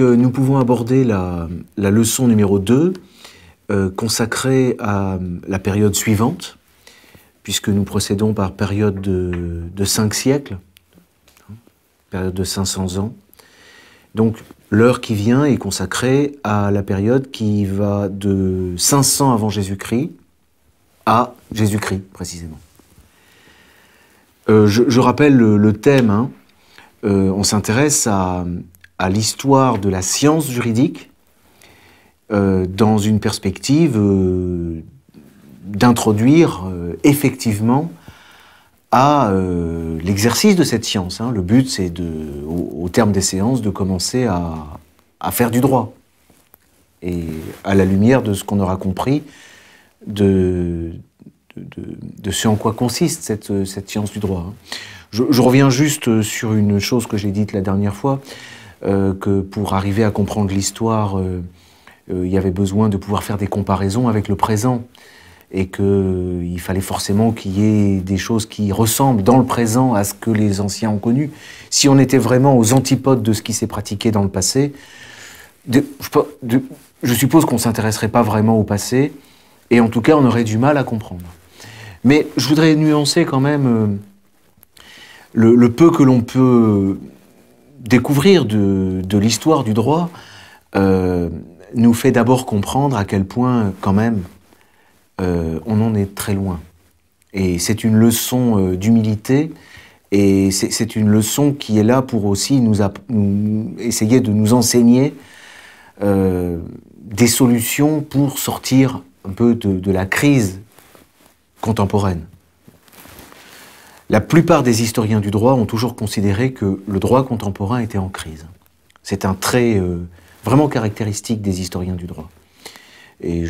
Euh, nous pouvons aborder la, leçon numéro 2 euh, consacrée à la période suivante, puisque nous procédons par période de, de 5 siècles, hein, période de 500 ans. Donc l'heure qui vient est consacrée à la période qui va de 500 avant Jésus-Christ à Jésus-Christ précisément. Euh, je, rappelle le, thème, hein. on s'intéresse à, à l'histoire de la science juridique euh, dans une perspective euh, d'introduire euh, effectivement à l'exercice de cette science. Hein. Le but, c'est au, terme des séances, de commencer à, faire du droit. Et à la lumière de ce qu'on aura compris de, de, ce en quoi consiste cette, cette science du droit. Hein. Je, je, reviens juste sur une chose que j'ai dite la dernière fois. Euh, que pour arriver à comprendre l'histoire, euh, euh, il y avait besoin de pouvoir faire des comparaisons avec le présent et qu'il fallait forcément qu'il y ait des choses qui ressemblent dans le présent à ce que les anciens ont connu. Si on était vraiment aux antipodes de ce qui s'est pratiqué dans le passé, je suppose qu'on ne s'intéresserait pas vraiment au passé, et en tout cas on aurait du mal à comprendre. Mais je voudrais nuancer quand même le peu que l'on peut découvrir de, l'histoire du droit euh, nous fait d'abord comprendre à quel point, quand même, euh, on en est très loin. Et c'est une leçon euh, d'humilité, et c'est une leçon qui est là pour aussi nous, essayer de nous enseigner des solutions pour sortir un peu de la crise contemporaine. La plupart des historiens du droit ont toujours considéré que le droit contemporain était en crise. C'est un trait euh, vraiment caractéristique des historiens du droit. Et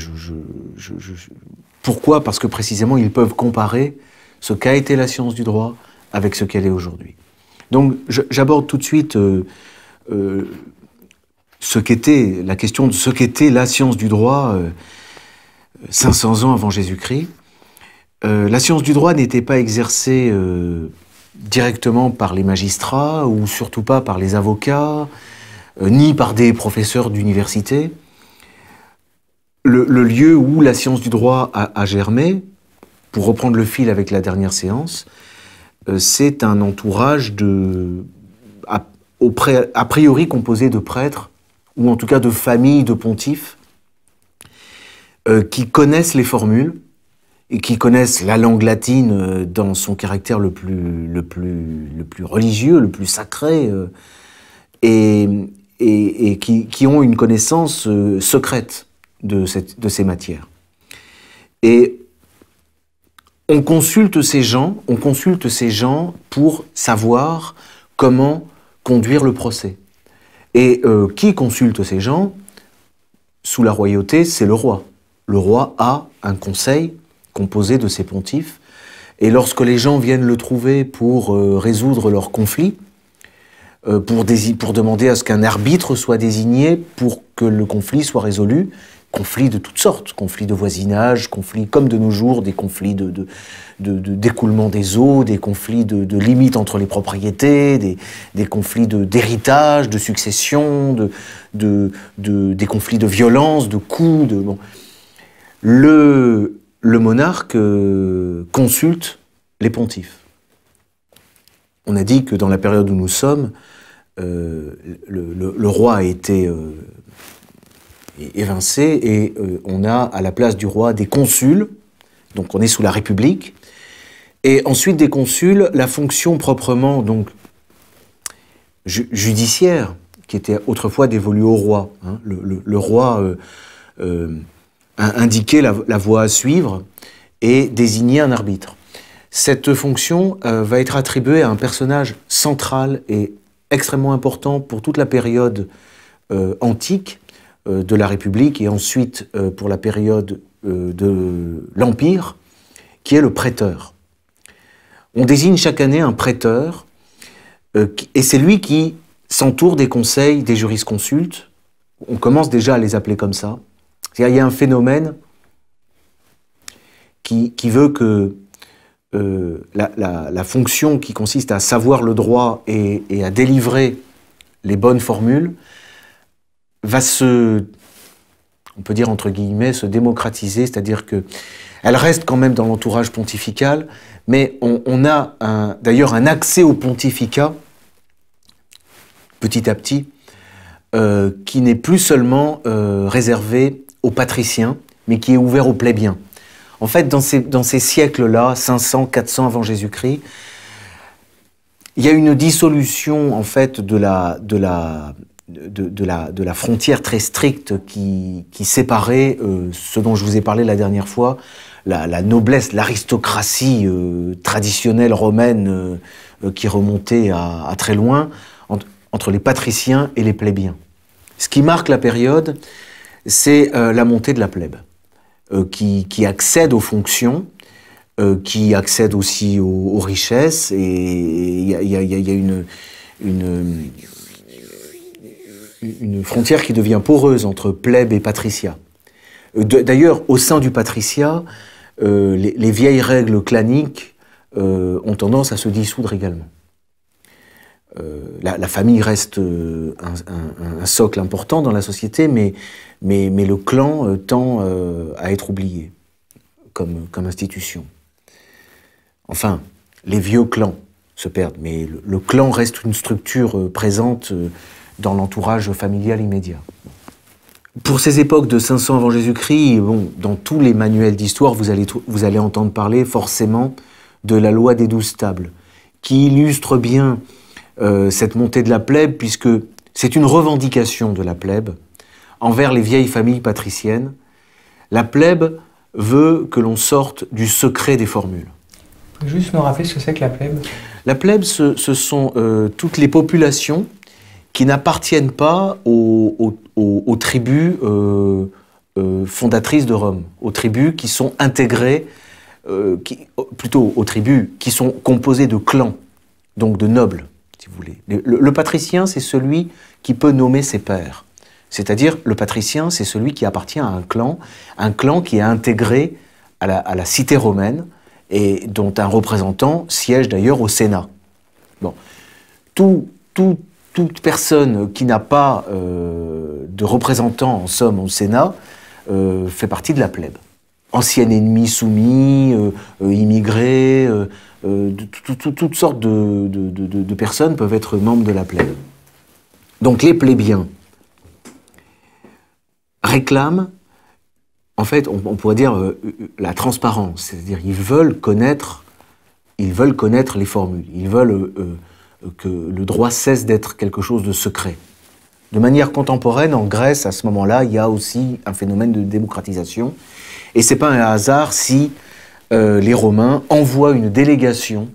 pourquoi? Parce que précisément, ils peuvent comparer ce qu'a été la science du droit avec ce qu'elle est aujourd'hui. Donc j'aborde tout de suite euh, euh, ce qu'était la question de ce qu'était la science du droit 500 ans avant Jésus-Christ. Euh, la science du droit n'était pas exercée euh, directement par les magistrats ou surtout pas par les avocats, euh, ni par des professeurs d'université. Le, lieu où la science du droit a, germé, pour reprendre le fil avec la dernière séance, c'est un entourage de, a priori composé de prêtres, ou en tout cas de familles de pontifes, qui connaissent les formules, qui connaissent la langue latine euh, dans son caractère le plus, le plus, le plus religieux, le plus sacré, euh, et, et, qui, qui, ont une connaissance euh, secrète de, cette, de ces matières. Et on consulte ces gens, on consulte ces gens pour savoir comment conduire le procès. Et qui consulte ces gens? Sous la royauté, c'est le roi. Le roi a un conseil composé de ces pontifes. Et lorsque les gens viennent le trouver pour euh, résoudre leurs conflits, euh, pour, demander à ce qu'un arbitre soit désigné pour que le conflit soit résolu, conflits de toutes sortes, conflits de voisinage, conflits comme de nos jours, des conflits de, d'écoulement des eaux, des conflits de, limites entre les propriétés, des, des conflits d'héritage, de, succession, de, des conflits de violence, de coups. De, bon. Le, le monarque euh, consulte les pontifes. On a dit que dans la période où nous sommes, euh, le, roi a été euh, évincé et on a à la place du roi des consuls, donc on est sous la République, et ensuite des consuls, la fonction proprement donc judiciaire, qui était autrefois dévolue au roi. Hein. Le, roi indiquer la, voie à suivre et désigner un arbitre. Cette fonction euh, va être attribuée à un personnage central et extrêmement important pour toute la période euh, antique euh, de la République et ensuite pour la période de l'Empire, qui est le prêteur. On désigne chaque année un prêteur et c'est lui qui s'entoure des conseils des jurisconsultes. On commence déjà à les appeler comme ça. Il y a un phénomène qui, veut que euh, la, fonction qui consiste à savoir le droit et, à délivrer les bonnes formules va se, on peut dire entre guillemets, se démocratiser, c'est-à-dire que elle reste quand même dans l'entourage pontifical, mais on, a d'ailleurs un accès au pontificat petit à petit, euh, qui n'est plus seulement euh, réservé aux patriciens, mais qui est ouvert aux plébéiens. En fait, dans ces, dans ces siècles-là, 500, 400 avant Jésus-Christ, il y a une dissolution en fait de la, de la, de, la, de la frontière très stricte qui, qui séparait euh, ce dont je vous ai parlé la dernière fois, la, noblesse, l'aristocratie euh, traditionnelle romaine euh, qui remontait à, très loin, entre les patriciens et les plébéiens. Ce qui marque la période, c'est la montée de la plèbe, qui, qui, accède aux fonctions, qui accède aussi aux, richesses, et il y a, une, une frontière qui devient poreuse entre plèbe et patricia. Euh, d'ailleurs, au sein du patricia, euh, les, vieilles règles claniques euh, ont tendance à se dissoudre également. La, famille reste un, socle important dans la société, mais, le clan tend à être oublié comme, comme institution. Enfin, les vieux clans se perdent, mais le clan reste une structure présente dans l'entourage familial immédiat. Pour ces époques de 500 avant Jésus-Christ, bon, dans tous les manuels d'histoire, vous allez, vous allez entendre parler forcément de la loi des douze tables, qui illustre bien euh, cette montée de la plèbe, puisque c'est une revendication de la plèbe envers les vieilles familles patriciennes. La plèbe veut que l'on sorte du secret des formules. Juste nous rappeler ce que c'est que la plèbe La plèbe, ce, sont euh, toutes les populations qui n'appartiennent pas aux, tribus euh, euh, fondatrices de Rome, aux tribus qui sont intégrées, plutôt aux tribus qui sont composées de clans, donc de nobles, Le, patricien, c'est celui qui peut nommer ses pairs. C'est-à-dire, le patricien, c'est celui qui appartient à un clan, un clan qui est intégré à la, cité romaine et dont un représentant siège d'ailleurs au Sénat. Toute personne qui n'a pas euh, de représentant, en somme, au Sénat, euh, fait partie de la plèbe. Ancien ennemi soumis, euh, immigré, toutes sortes de, personnes peuvent être membres de la plèbe. Donc les plébéiens réclament, en fait, on, pourrait dire la transparence, c'est-à-dire ils veulent connaître les formules, ils veulent que le droit cesse d'être quelque chose de secret. De manière contemporaine, en Grèce, à ce moment-là, il y a aussi un phénomène de démocratisation. Et c'est pas un hasard si euh, les Romains envoient une délégation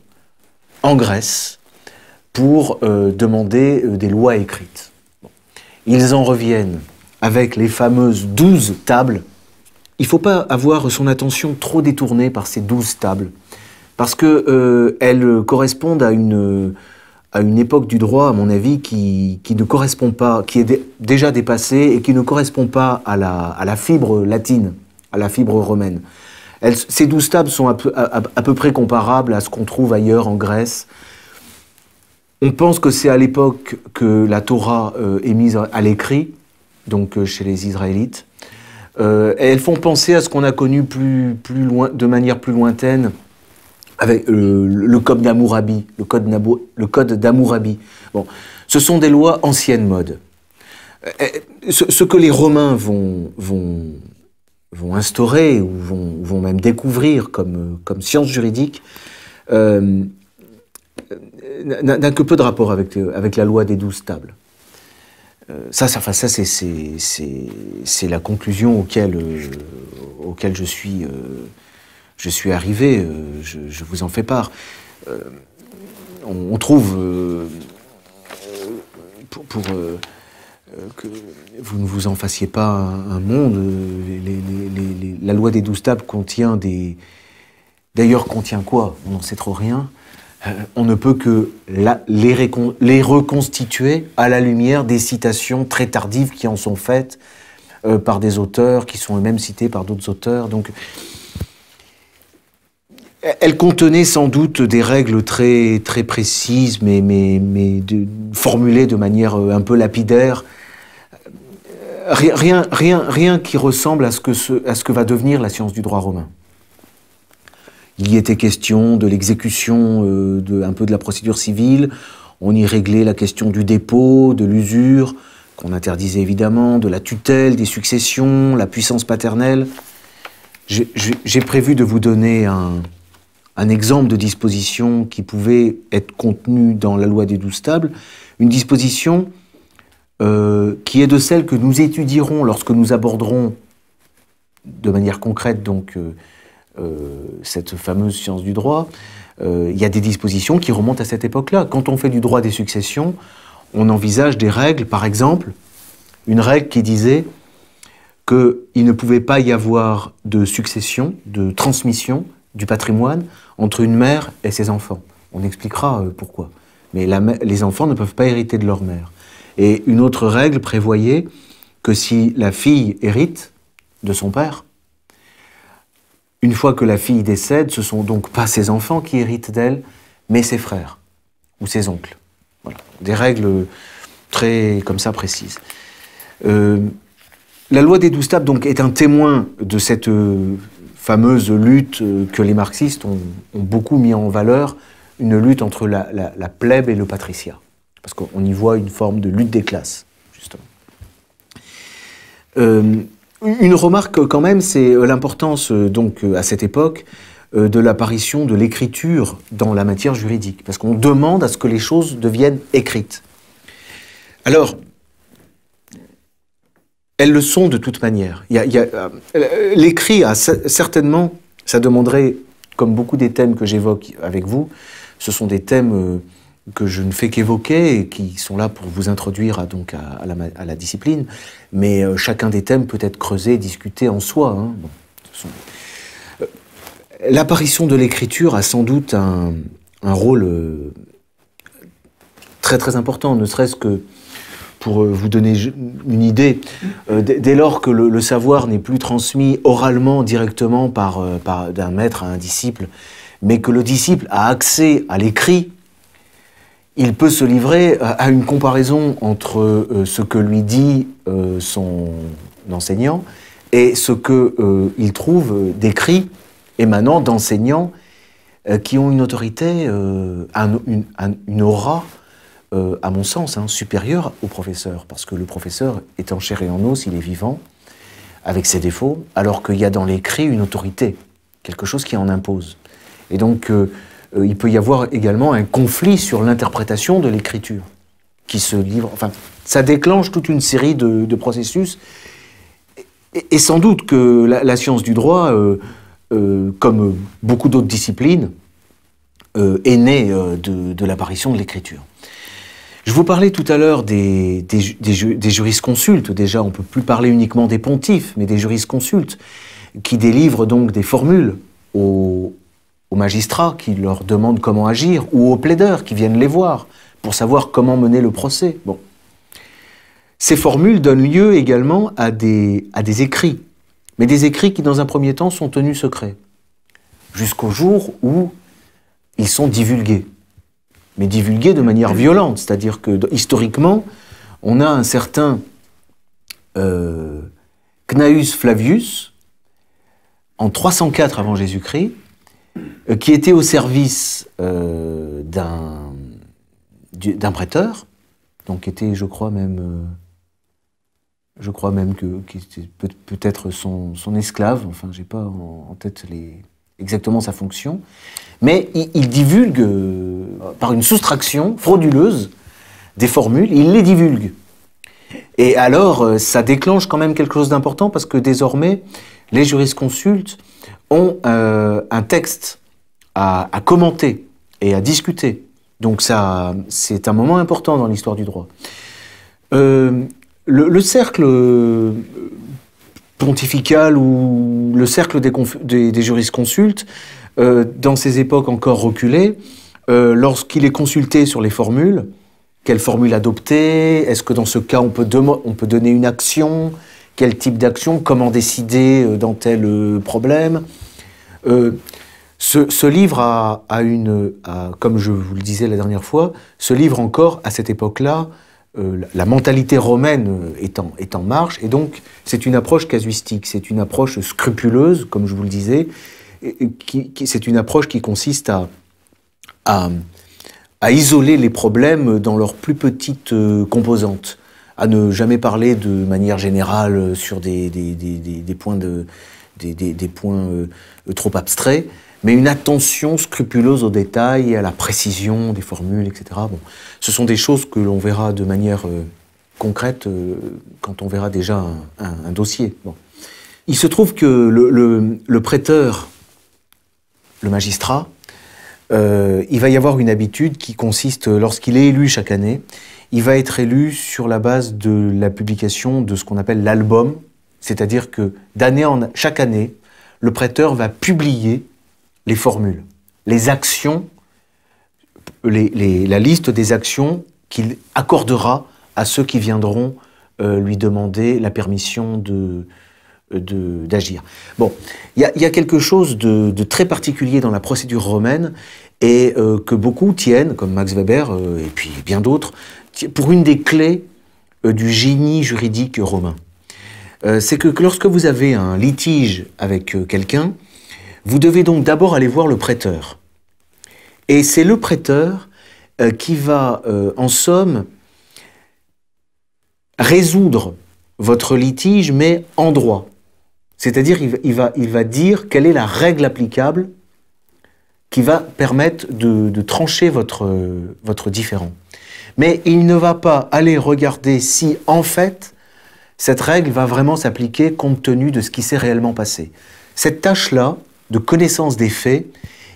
en Grèce pour euh, demander euh, des lois écrites. Ils en reviennent avec les fameuses douze tables. Il ne faut pas avoir son attention trop détournée par ces douze tables, parce qu'elles correspondent à une à une époque du droit, à mon avis, qui, qui ne correspond pas, qui est déjà dépassée et qui ne correspond pas à la, à la fibre latine, à la fibre romaine. ces douze tables sont à peu, près comparables à ce qu'on trouve ailleurs en Grèce. On pense que c'est à l'époque que la Torah euh, est mise à l'écrit, donc euh, chez les Israélites. Euh, elles font penser à ce qu'on a connu plus, plus loin, de manière plus lointaine avec euh, le code d'Amourabi, le code, d'Amourabi. Bon, ce sont des lois anciennes mode. Euh, ce, que les Romains vont, vont, vont instaurer ou vont, vont, même découvrir comme, comme science juridique euh, n'a que peu de rapport avec, avec la loi des douze tables. ça, ça, ça c'est la conclusion auquel, auquel je suis je suis arrivé, euh, je, vous en fais part. Euh, on, trouve, euh, pour, que vous ne vous en fassiez pas un, monde, la loi des douze tables contient des... D'ailleurs, contient quoi? On n'en sait trop rien. on ne peut que les, les, reconstituer à la lumière des citations très tardives qui en sont faites par des auteurs qui sont eux-mêmes cités par d'autres auteurs. Donc, elle contenait sans doute des règles très, très précises, mais, formulées de manière euh, un peu lapidaire. rien, rien, rien qui ressemble à ce, que va devenir la science du droit romain. Il y était question de l'exécution, euh, un peu de la procédure civile. On y réglait la question du dépôt, de l'usure, qu'on interdisait évidemment, de la tutelle, des successions, la puissance paternelle. J'ai prévu de vous donner un, un, exemple de disposition qui pouvait être contenue dans la loi des douze tables, une disposition euh, qui est de celle que nous étudierons lorsque nous aborderons de manière concrète donc euh, euh, cette fameuse science du droit. Il y a des dispositions qui remontent à cette époque-là. Quand on fait du droit des successions, on envisage des règles, par exemple, une règle qui disait qu'il ne pouvait pas y avoir de succession, de transmission du patrimoine entre une mère et ses enfants. On expliquera pourquoi. Mais les enfants ne peuvent pas hériter de leur mère. Et une autre règle prévoyait que si la fille hérite de son père, une fois que la fille décède, ce sont donc pas ses enfants qui héritent d'elle, mais ses frères ou ses oncles. Voilà. Des règles très comme ça précises. Euh, la loi des douze tables donc est un témoin de cette euh, fameuse lutte euh, que les marxistes ont, beaucoup mis en valeur, une lutte entre la, la plèbe et le patriciat parce qu'on y voit une forme de lutte des classes, justement. Euh, une remarque quand même, c'est euh, l'importance donc à cette époque de l'apparition de l'écriture dans la matière juridique, parce qu'on demande à ce que les choses deviennent écrites. Alors, elles le sont de toute manière. L'écrit a certainement, ça demanderait, comme beaucoup des thèmes que j'évoque avec vous, ce sont des thèmes que je ne fais qu'évoquer et qui sont là pour vous introduire à, donc à, la, discipline. Mais euh, chacun des thèmes peut être creusé, discuté en soi. Hein. Euh, l'apparition de l'écriture a sans doute un, rôle euh, très très important, ne serait-ce que pour vous donner une idée, dès lors que le, savoir n'est plus transmis oralement directement par, par d'un maître à un disciple, mais que le disciple a accès à l'écrit, il peut se livrer à une comparaison entre euh, ce que lui dit euh, son enseignant et ce qu'il euh, trouve d'écrit émanant d'enseignants qui ont une autorité, une, aura, à mon sens, hein, supérieure au professeur. Parce que le professeur est en chair et en os, il est vivant, avec ses défauts, alors qu'il y a dans l'écrit une autorité, quelque chose qui en impose. Et donc, euh, il peut y avoir également un conflit sur l'interprétation de l'écriture qui se livre. Enfin, ça déclenche toute une série de, processus. Et, sans doute que la, science du droit, euh, euh, comme beaucoup d'autres disciplines, est née de, l'apparition de l'écriture. Je vous parlais tout à l'heure des, des, des, jurisconsultes. Déjà, on ne peut plus parler uniquement des pontifes, mais des jurisconsultes qui délivrent donc des formules aux, magistrats qui leur demandent comment agir, ou aux plaideurs qui viennent les voir pour savoir comment mener le procès. Bon. Ces formules donnent lieu également à des, à des écrits, mais des écrits qui, dans un premier temps, sont tenus secrets, jusqu'au jour où ils sont divulgués. Mais divulgués de manière violente, c'est-à-dire que historiquement, on a un certain euh, Cnaeus Flavius, en 304 avant Jésus-Christ, euh, qui était au service euh, d'un prêteur, donc était, je crois même, je crois même que peut-être son, esclave. Enfin, j'ai pas en, tête exactement sa fonction, mais il, divulgue par une soustraction frauduleuse des formules. Il les divulgue. Et alors, ça déclenche quand même quelque chose d'important parce que désormais, les jurisconsultes ont euh, un texte à, commenter et à discuter. Donc ça, c'est un moment important dans l'histoire du droit. Euh, le, cercle pontifical ou le cercle des, des, jurisconsultes, euh, dans ces époques encore reculées, lorsqu'il est consulté sur les formules, quelle formule adopter Est-ce que dans ce cas on peut, on peut donner une action quel type d'action, comment décider euh, dans tel euh, problème. Euh, ce, livre a, une, comme je vous le disais la dernière fois, ce livre encore, à cette époque-là, la mentalité romaine est en, est en marche, et donc c'est une approche casuistique, c'est une approche scrupuleuse, comme je vous le disais, c'est une approche qui consiste à, isoler les problèmes dans leurs plus petites composantes, à ne jamais parler de manière générale sur des, points trop abstraits, mais une attention scrupuleuse aux détails et à la précision des formules, etc. Bon, ce sont des choses que l'on verra de manière euh, concrète euh, quand on verra déjà un, dossier. Bon. Il se trouve que le, prêteur, le magistrat, euh, il va y avoir une habitude qui consiste, lorsqu'il est élu chaque année, il va être élu sur la base de la publication de ce qu'on appelle l'album, c'est-à-dire que d'année en chaque année, le prêteur va publier les formules, les actions, la liste des actions qu'il accordera à ceux qui viendront euh, lui demander la permission de, d'agir. Bon, il y, a quelque chose de, très particulier dans la procédure romaine et euh, que beaucoup tiennent, comme Max Weber euh, et puis bien d'autres, pour une des clés du génie juridique romain. C'est que, que, lorsque vous avez un litige avec quelqu'un, vous devez donc d'abord aller voir le prêteur. Et c'est le prêteur euh, qui va, euh, en somme, résoudre votre litige, mais en droit. C'est-à-dire, il, va, il va dire quelle est la règle applicable qui va permettre de, trancher votre, votre différend. Mais il ne va pas aller regarder si, en fait, cette règle va vraiment s'appliquer compte tenu de ce qui s'est réellement passé. Cette tâche-là, de connaissance des faits,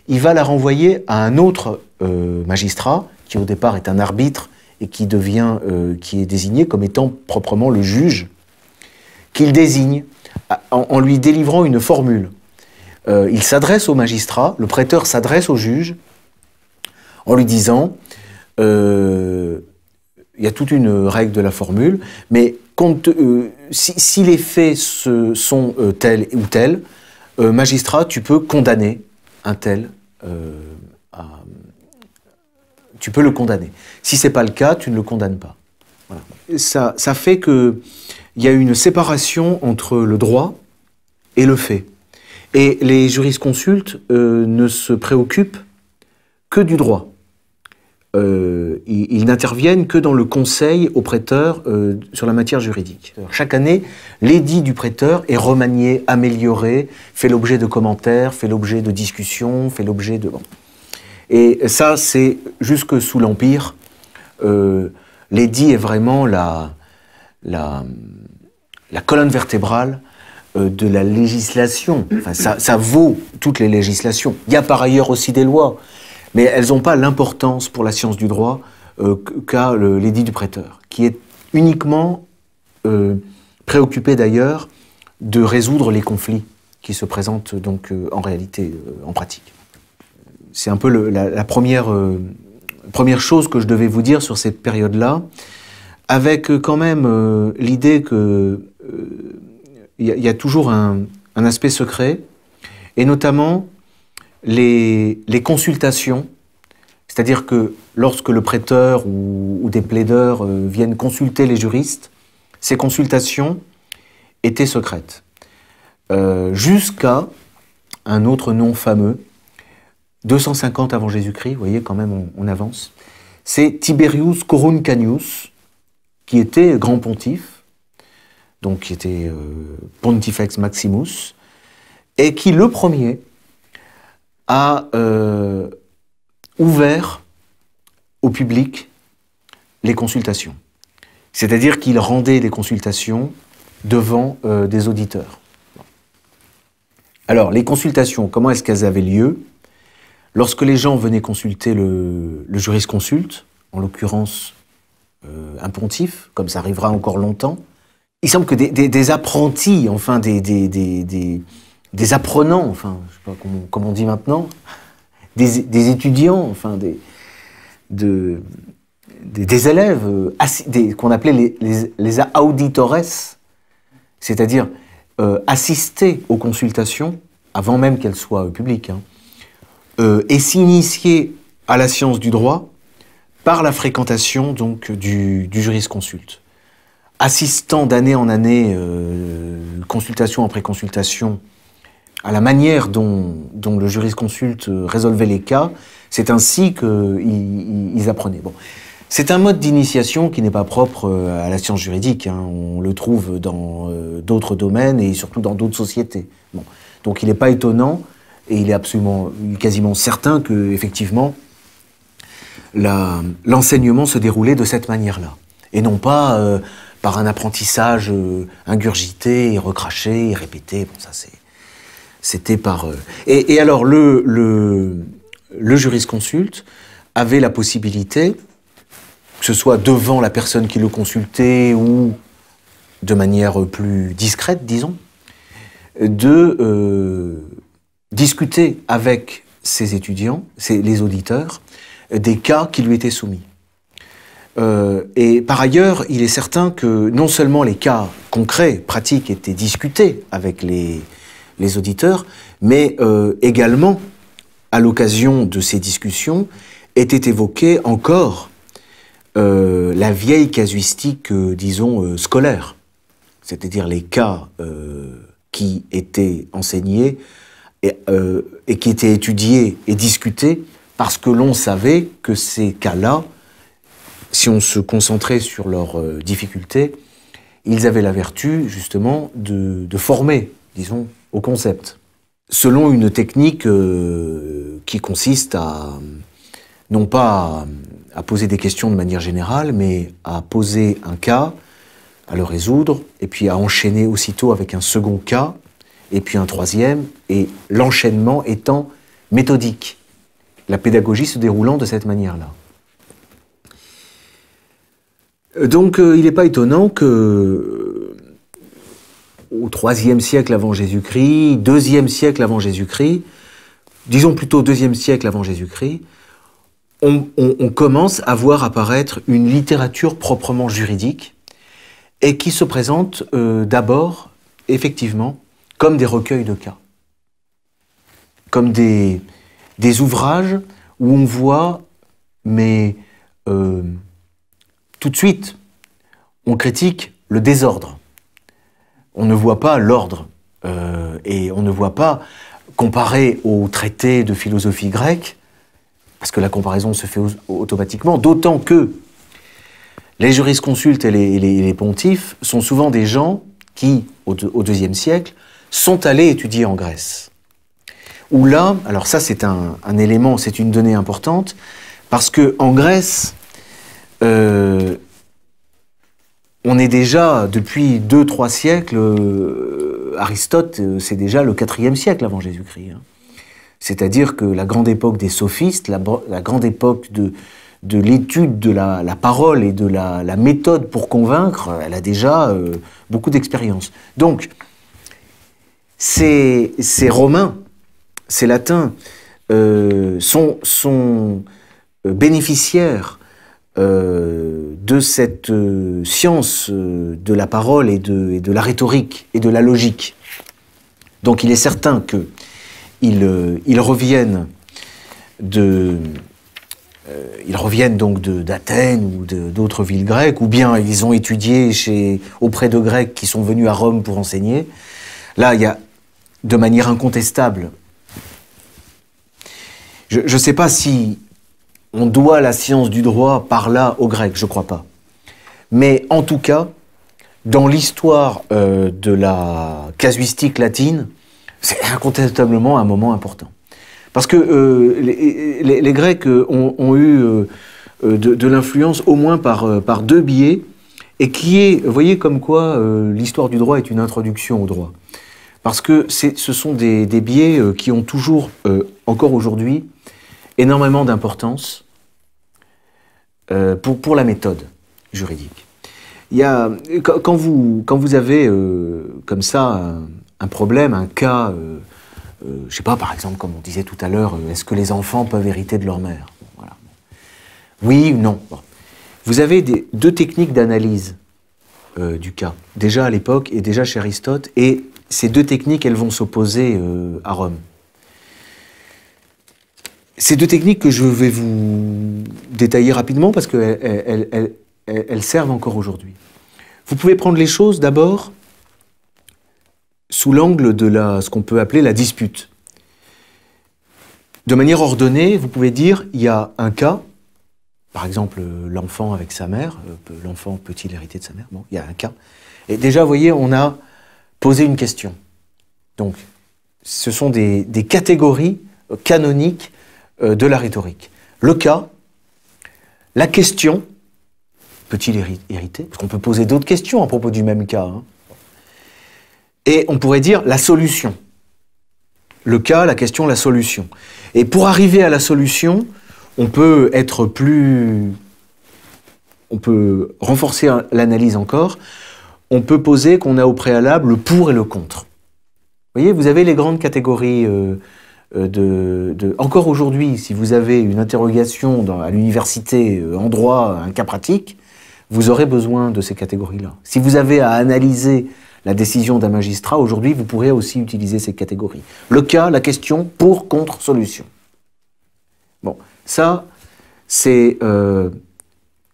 il va la renvoyer à un autre euh, magistrat, qui au départ est un arbitre et euh, qui est désigné comme étant proprement le juge, qu'il désigne en, lui délivrant une formule. Euh, il s'adresse au magistrat, le prêteur s'adresse au juge en lui disant, il y a toute une règle de la formule, mais si, si, les faits sont tels ou tels, euh, magistrat, tu peux condamner un tel euh, Tu peux le condamner. Si c'est pas le cas, tu ne le condamnes pas. Ça, ça fait qu'il y a une séparation entre le droit et le fait. Et les jurisconsultes euh, ne se préoccupent que du droit. Euh, ils, n'interviennent que dans le conseil au prêteur euh, sur la matière juridique. Chaque année, l'édit du prêteur est remanié, amélioré, fait l'objet de commentaires, fait l'objet de discussions, fait l'objet de... Et ça, c'est jusque sous l'Empire. Euh, l'édit est vraiment la, la, colonne vertébrale de la législation. Enfin, ça vaut toutes les législations. Il y a par ailleurs aussi des lois mais elles n'ont pas l'importance pour la science du droit euh, qu'a l'édit du prêteur, qui est uniquement euh, préoccupé d'ailleurs de résoudre les conflits qui se présentent donc euh, en réalité, en pratique. C'est un peu la, première, première chose que je devais vous dire sur cette période-là, avec quand même l'idée que il y, a toujours un, un aspect secret, et notamment les, consultations, c'est-à-dire que lorsque le prêteur ou, des plaideurs euh, viennent consulter les juristes, ces consultations étaient secrètes. Euh, jusqu'à un autre nom fameux, 250 avant Jésus-Christ, vous voyez quand même on, avance, c'est Tiberius Coruncanius, qui était grand pontife, donc qui était euh, Pontifex Maximus, et qui le premier a euh, ouvert au public les consultations. C'est-à-dire qu'il rendait des consultations devant euh, des auditeurs. Alors, les consultations, comment est-ce qu'elles avaient lieu? Lorsque les gens venaient consulter le, le jurisconsulte, en l'occurrence euh, un pontife, comme ça arrivera encore longtemps, il semble que des, apprentis, enfin des apprenants, enfin, je sais pas comment, on dit maintenant, des, étudiants, enfin, des, des, élèves euh, qu'on appelait les, auditores, c'est-à-dire euh, assister aux consultations avant même qu'elles soient publiques, hein, euh, et s'initier à la science du droit par la fréquentation donc du, jurisconsulte. Assistant d'année en année, euh, consultation après consultation, à la manière dont, dont le jurisconsulte résolvait les cas, c'est ainsi qu'ils ils apprenaient. Bon. C'est un mode d'initiation qui n'est pas propre euh, à la science juridique. Hein. On le trouve dans euh, d'autres domaines et surtout dans d'autres sociétés. Bon. Donc il n'est pas étonnant et il est absolument, quasiment certain que effectivement l'enseignement se déroulait de cette manière-là et non pas euh, par un apprentissage euh, ingurgité et recraché et répété. Bon, ça c'est c'était par euh, et, alors le le, le jurisconsulte avait la possibilité que ce soit devant la personne qui le consultait ou de manière plus discrète, disons, de euh, discuter avec ses étudiants, les auditeurs, des cas qui lui étaient soumis. Euh, et par ailleurs, il est certain que non seulement les cas concrets, pratiques, étaient discutés avec les, les auditeurs, mais euh, également, à l'occasion de ces discussions, était évoquée encore euh, la vieille casuistique, euh, disons, scolaire, c'est-à-dire les cas qui étaient enseignés et, qui étaient étudiés et discutés parce que l'on savait que ces cas-là, si on se concentrait sur leurs difficultés, ils avaient la vertu justement de, former, disons, au concept. Selon une technique euh, qui consiste à, non pas à, poser des questions de manière générale, mais à poser un cas, à le résoudre, et puis à enchaîner aussitôt avec un second cas, et puis un troisième, et l'enchaînement étant méthodique la pédagogie se déroulant de cette manière-là. Donc euh, il n'est pas étonnant que euh, au IIIe siècle avant Jésus-Christ, deuxième siècle avant Jésus-Christ, disons plutôt deuxième siècle avant Jésus-Christ, on, commence à voir apparaître une littérature proprement juridique et qui se présente euh, d'abord, effectivement, comme des recueils de cas, comme des, des ouvrages où on voit, mais euh, tout de suite, on critique le désordre. On ne voit pas l'ordre. Euh, et on ne voit pas, comparé aux traités de philosophie grecque, parce que la comparaison se fait automatiquement, d'autant que les jurisconsultes et les, pontifes sont souvent des gens qui, au, au deuxième siècle, sont allés étudier en Grèce où là, alors ça c'est un, élément, c'est une donnée importante, parce que Grèce, euh, on est déjà depuis deux trois siècles. Euh, Aristote, euh, c'est déjà le quatrième siècle avant Jésus-Christ. Hein. C'est-à-dire que la grande époque des sophistes, la, grande époque de, de l'étude de la, parole et de la, méthode pour convaincre, elle a déjà euh, beaucoup d'expérience. Donc, ces, ces Romains ces latins sont, sont bénéficiaires euh, de cette euh, science euh, de la parole et de, la rhétorique et de la logique. Donc il est certain qu'ils ils reviennent de ils reviennent donc d'Athènes ou d'autres villes grecques, ou bien ils ont étudié chez, auprès de Grecs qui sont venus à Rome pour enseigner. Là, il y a de manière incontestable je ne sais pas si on doit la science du droit par là aux Grecs, je crois pas. Mais en tout cas, dans l'histoire euh, de la casuistique latine, c'est incontestablement un moment important. Parce que euh, les, Grecs ont, ont eu euh, de, l'influence au moins par, euh, par deux biais, et qui est, vous voyez comme quoi euh, l'histoire du droit est une introduction au droit. Parce que ce sont des, biais euh, qui ont toujours, encore aujourd'hui, énormément d'importance euh, pour, pour la méthode juridique. Il y a, quand, vous, quand vous avez euh, comme ça un, problème, un cas, euh, je sais pas, par exemple, comme on disait tout à l'heure, est-ce que les enfants peuvent hériter de leur mère? Voilà. Oui ou non? Vous avez deux techniques d'analyse du cas, déjà à l'époque et déjà chez Aristote, et ces deux techniques, elles vont s'opposer à Rome. Ces deux techniques que je vais vous détailler rapidement parce qu'elles elles, servent encore aujourd'hui. Vous pouvez prendre les choses d'abord sous l'angle de ce qu'on peut appeler la dispute. De manière ordonnée, vous pouvez dire il y a un cas, par exemple l'enfant avec sa mère, euh, l'enfant peut-il hériter de sa mère? Bon, il y a un cas. Et déjà, vous voyez, on a posé une question. Donc, ce sont des, catégories canoniques de la rhétorique. Le cas, la question, peut-il hériter? Parce qu'on peut poser d'autres questions à propos du même cas. Hein. Et on pourrait dire la solution. Le cas, la question, la solution. Et pour arriver à la solution, on peut être plus... On peut renforcer l'analyse encore. On peut poser qu'on a au préalable le pour et le contre. Vous voyez, vous avez les grandes catégories euh, euh, de, Encore aujourd'hui, si vous avez une interrogation à l'université euh, en droit, un cas pratique, vous aurez besoin de ces catégories-là. Si vous avez à analyser la décision d'un magistrat, aujourd'hui, vous pourrez aussi utiliser ces catégories. Le cas, la question, pour, contre, solution. Bon, ça, c'est euh,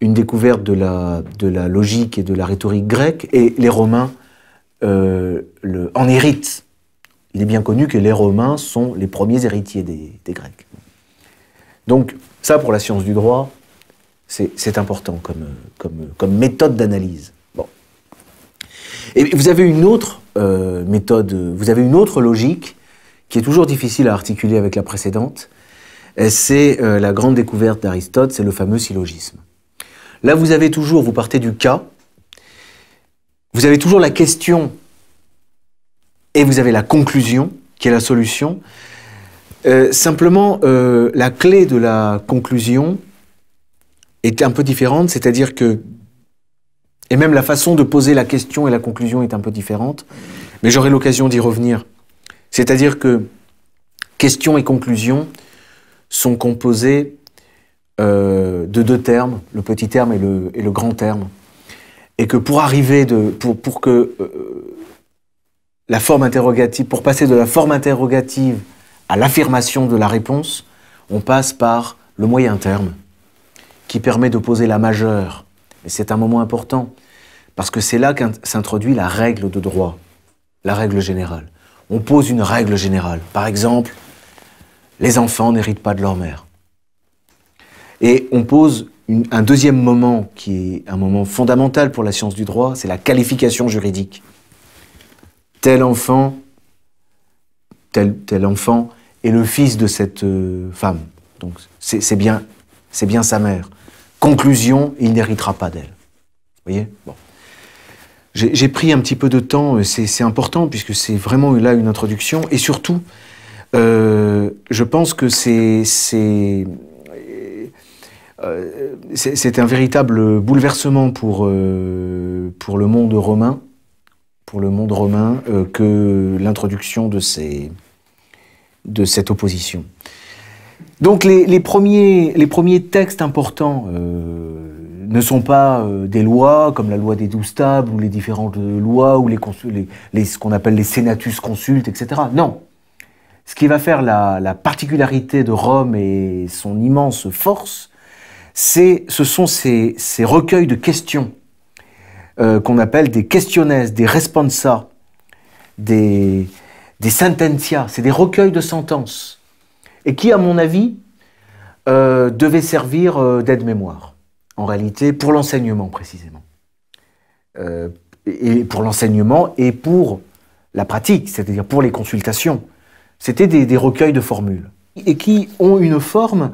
une découverte de la, logique et de la rhétorique grecque, et les Romains en héritent il est bien connu que les Romains sont les premiers héritiers des, Grecs. Donc ça, pour la science du droit, c'est important comme, méthode d'analyse. Bon. Et vous avez une autre euh, méthode, vous avez une autre logique qui est toujours difficile à articuler avec la précédente. C'est euh, la grande découverte d'Aristote, c'est le fameux syllogisme. Là, vous avez toujours, vous partez du cas, vous avez toujours la question et vous avez la conclusion, qui est la solution. Euh, simplement, euh, la clé de la conclusion est un peu différente, c'est-à-dire que, et même la façon de poser la question et la conclusion est un peu différente, mais j'aurai l'occasion d'y revenir. C'est-à-dire que question et conclusion sont composés euh, de deux termes, le petit terme et le, et le, grand terme, et que pour arriver de, pour, pour que la forme interrogative, pour passer de la forme interrogative à l'affirmation de la réponse, on passe par le moyen terme, qui permet de poser la majeure. Et c'est un moment important, parce que c'est là s'introduit la règle de droit, la règle générale. On pose une règle générale. Par exemple, les enfants n'héritent pas de leur mère. Et on pose un deuxième moment qui est un moment fondamental pour la science du droit, c'est la qualification juridique tel enfant, tel, enfant est le fils de cette euh, femme. Donc c'est bien, c'est bien sa mère. Conclusion, il n'héritera pas d'elle. Vous voyez? Bon. J'ai pris un petit peu de temps, euh, c'est important puisque c'est vraiment là une introduction et surtout, euh, je pense que c'est c'est un véritable bouleversement pour, pour le monde romain pour le monde romain euh, que l'introduction de, de cette opposition. Donc les, premiers, les premiers textes importants euh, ne sont pas euh, des lois comme la loi des douze tables ou les différentes lois ou les, les, ce qu'on appelle les senatus consultes, etc. Non. Ce qui va faire la, la particularité de Rome et son immense force, ce sont ces, ces recueils de questions euh, qu'on appelle des questiones, des responsa, des, sententia, c'est des recueils de sentences, et qui, à mon avis, euh, devaient servir euh, d'aide-mémoire, en réalité, pour l'enseignement précisément. et pour l'enseignement et pour la pratique, c'est-à-dire pour les consultations. C'était des, recueils de formules, et qui ont une forme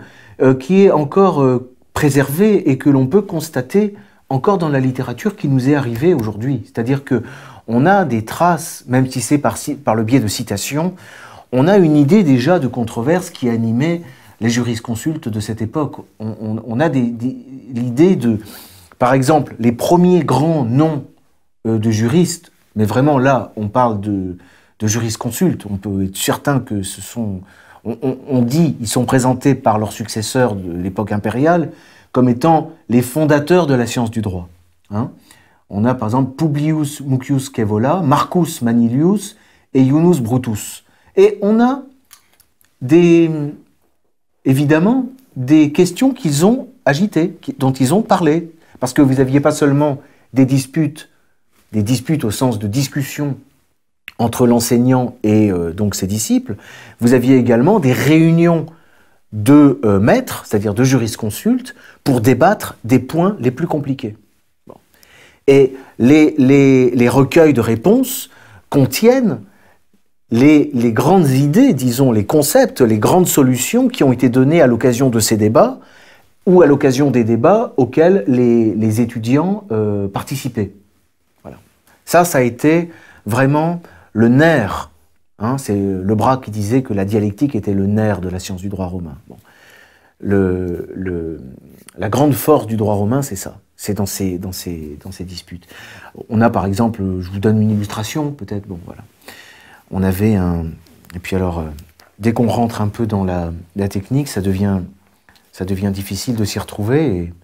qui est encore préservée et que l'on peut constater encore dans la littérature qui nous est arrivée aujourd'hui. C'est-à-dire que on a des traces, même si c'est par, le biais de citations, on a une idée déjà de controverse qui animait les jurisconsultes de cette époque. On, a l'idée de, par exemple, les premiers grands noms euh, de juristes, mais vraiment là, on parle de, de jurisconsultes, on peut être certain que ce sont, on, on dit, ils sont présentés par leurs successeurs de l'époque impériale, comme étant les fondateurs de la science du droit. Hein. On a par exemple Publius Mucius Kevola, Marcus Manilius et Yunus Brutus. Et on a des, évidemment des questions qu'ils ont agitées, dont ils ont parlé. Parce que vous n'aviez pas seulement des disputes, des disputes au sens de discussion entre l'enseignant et euh, donc ses disciples, vous aviez également des réunions de euh, maîtres, c'est-à-dire de jurisconsultes, pour débattre des points les plus compliqués. Et les, les, recueils de réponses contiennent les, les, grandes idées, disons, les concepts, les grandes solutions qui ont été données à l'occasion de ces débats ou à l'occasion des débats auxquels les, étudiants euh, participaient. Voilà. Ça, ça a été vraiment le nerf. Hein, c'est le bras qui disait que la dialectique était le nerf de la science du droit romain. Le, la grande force du droit romain, c'est ça. C'est dans ces, dans, ces, dans ces disputes. On a par exemple, je vous donne une illustration, peut-être, bon voilà. On avait un. Et puis alors, euh, dès qu'on rentre un peu dans la, la, technique, ça devient, ça devient difficile de s'y retrouver et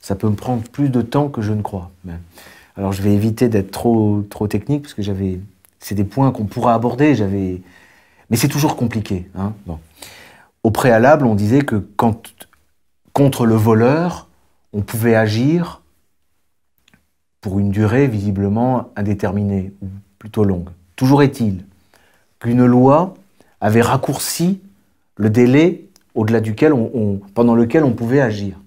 ça peut me prendre plus de temps que je ne crois. alors je vais éviter d'être trop, trop technique parce que j'avais c'est des points qu'on pourra aborder. J'avais, mais c'est toujours compliqué. Hein. Au préalable, on disait que contre le voleur, on pouvait agir pour une durée visiblement indéterminée ou plutôt longue. Toujours est-il qu'une loi avait raccourci le délai au-delà duquel pendant lequel on pouvait agir.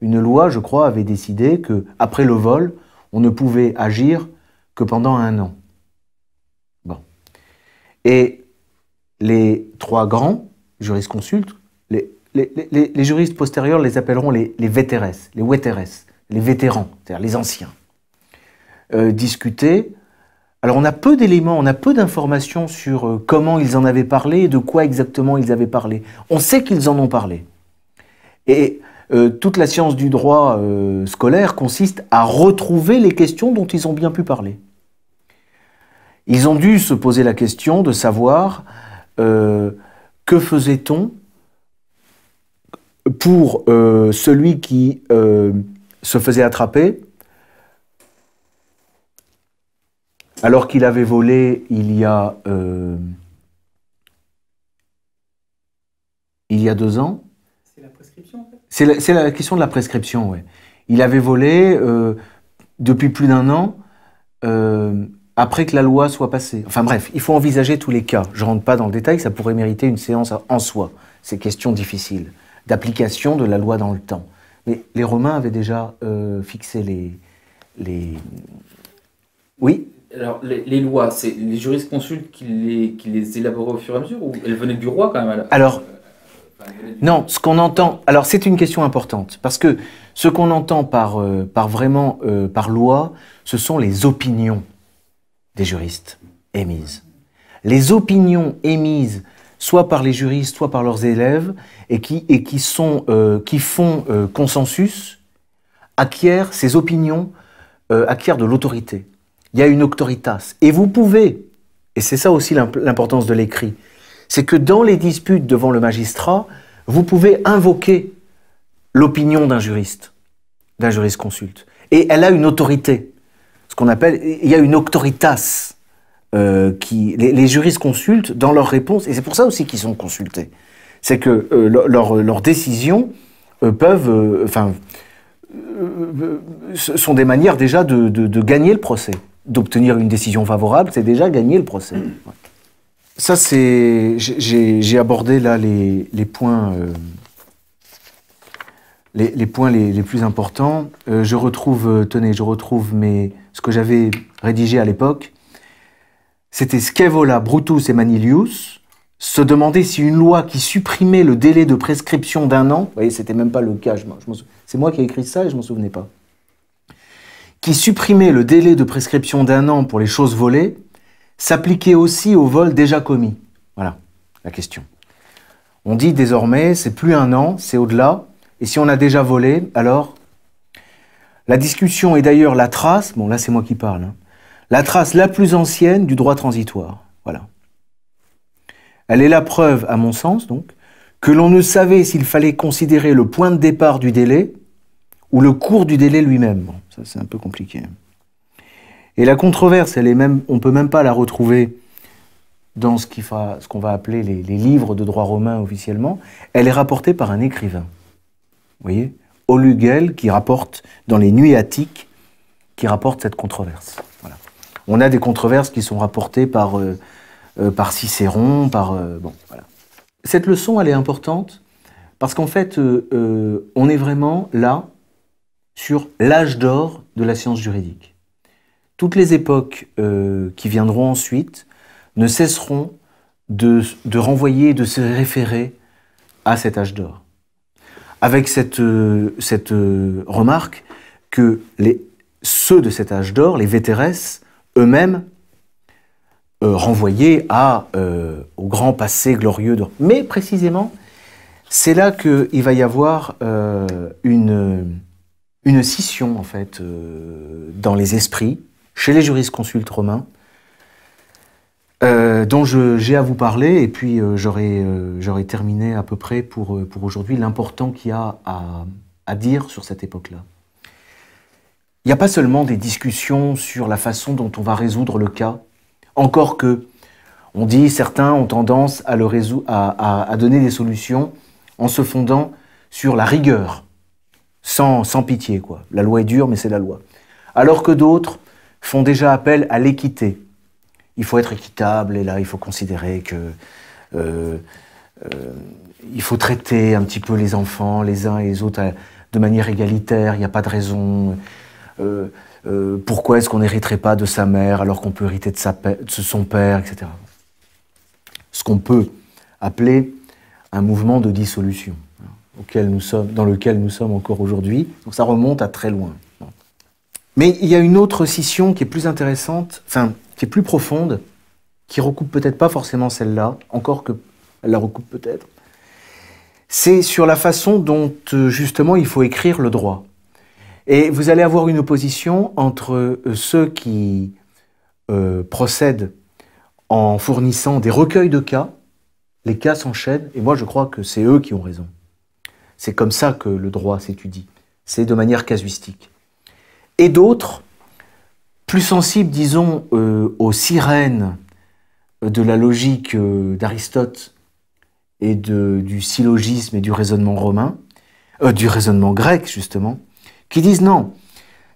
Une loi, je crois, avait décidé que après le vol, on ne pouvait agir que pendant un an. Et les trois grands jurisconsultes, les, les, juristes postérieurs les appelleront les, les les vétéresses, les vétérans, c'est-à-dire les anciens, euh, discutaient. Alors on a peu d'éléments, on a peu d'informations sur euh, comment ils en avaient parlé de quoi exactement ils avaient parlé. On sait qu'ils en ont parlé. Et euh, toute la science du droit scolaire consiste à retrouver les questions dont ils ont bien pu parler. Ils ont dû se poser la question de savoir euh, que faisait-on pour euh, celui qui euh, se faisait attraper alors qu'il avait volé il y a il y a deux ans. C'est la prescription en fait? C'est la, question de la prescription, oui. Il avait volé depuis plus d'un an après que la loi soit passée. Enfin bref, il faut envisager tous les cas. Je ne rentre pas dans le détail, ça pourrait mériter une séance en soi, ces questions difficiles, d'application de la loi dans le temps. Mais les Romains avaient déjà euh, fixé les, les... Oui? Alors, les, lois, c'est les jurisconsultes qui les, qui les élaboraient au fur et à mesure ou elles venaient du roi quand même Alors, non, ce qu'on entend. Alors, c'est une question importante parce que ce qu'on entend par, euh, par vraiment euh, par loi, ce sont les opinions des juristes émises. Les opinions émises soit par les juristes, soit par leurs élèves, et qui, et qui, sont, euh, qui font euh, consensus, acquièrent, ces opinions euh, acquièrent de l'autorité. Il y a une autoritas. Et vous pouvez, et c'est ça aussi l'importance de l'écrit, c'est que dans les disputes devant le magistrat, vous pouvez invoquer l'opinion d'un juriste, d'un juriste consulte. Et elle a une autorité qu'on appelle, il y a une autoritas euh, qui, les, juristes consultent dans leurs réponses, et c'est pour ça aussi qu'ils sont consultés. C'est que euh, leurs décisions euh, peuvent, enfin, sont des manières déjà de, gagner le procès. D'obtenir une décision favorable, c'est déjà gagner le procès. Ça, c'est, j'ai abordé là les, les points les, points les, plus importants. Je retrouve, tenez, je retrouve mes, ce que j'avais rédigé à l'époque. C'était Scaevola, Brutus et Manilius se demander si une loi qui supprimait le délai de prescription d'un an, vous voyez, c'était même pas le cas, c'est moi qui ai écrit ça et je m'en souvenais pas, qui supprimait le délai de prescription d'un an pour les choses volées, s'appliquait aussi au vol déjà commis. Voilà la question. On dit désormais, c'est plus un an, c'est au-delà, et si on a déjà volé, alors La discussion est d'ailleurs la trace, bon là c'est moi qui parle, hein, la trace la plus ancienne du droit transitoire. Voilà. Elle est la preuve, à mon sens donc, que l'on ne savait s'il fallait considérer le point de départ du délai ou le cours du délai lui-même. Bon, ça c'est un peu compliqué. Et la controverse, elle est même, on peut même pas la retrouver dans ce qu'on va appeler les, livres de droit romain officiellement, elle est rapportée par un écrivain. Vous voyez? Olugel qui rapporte dans les Nuits attiques, qui rapporte cette controverse. Voilà. On a des controverses qui sont rapportées par, euh, euh, par Cicéron, par... Euh, bon, voilà. Cette leçon, elle est importante parce qu'en fait, on est vraiment là sur l'âge d'or de la science juridique. Toutes les époques qui viendront ensuite ne cesseront de, de renvoyer, de se référer à cet âge d'or. Avec cette, cette remarque que les, ceux de cet âge d'or, les vétéresses, eux-mêmes, euh, renvoyés à, euh, au grand passé glorieux. De... Mais précisément, c'est là qu'il va y avoir euh, une, une scission, en fait, dans les esprits, chez les jurisconsultes romains, dont j'ai à vous parler, et puis j'aurai terminé à peu près pour, pour aujourd'hui l'important qu'il y a à, à dire sur cette époque-là. Il n'y a pas seulement des discussions sur la façon dont on va résoudre le cas, encore que, on dit, certains ont tendance à, le à, donner des solutions en se fondant sur la rigueur, sans, sans pitié. Quoi. La loi est dure, mais c'est la loi. Alors que d'autres font déjà appel à l'équité. Il faut être équitable, et là, il faut considérer que... Euh, euh, il faut traiter un petit peu les enfants, les uns et les autres, de manière égalitaire, il n'y a pas de raison. Euh, euh, pourquoi est-ce qu'on n'hériterait pas de sa mère alors qu'on peut hériter de, son père, etc. Ce qu'on peut appeler un mouvement de dissolution hein, auquel nous sommes, dans lequel nous sommes encore aujourd'hui. Donc ça remonte à très loin. Mais il y a une autre scission qui est plus intéressante, qui est plus profonde, qui recoupe peut-être pas forcément celle-là, encore que elle la recoupe peut-être. C'est sur la façon dont, euh, justement, il faut écrire le droit. Et vous allez avoir une opposition entre euh, ceux qui euh, procèdent en fournissant des recueils de cas, les cas s'enchaînent, et moi je crois que c'est eux qui ont raison. C'est comme ça que le droit s'étudie, c'est de manière casuistique. Et d'autres, plus sensibles, disons, euh, aux sirènes de la logique d'Aristote et de, du syllogisme et du raisonnement romain, du raisonnement grec justement, qui disent non,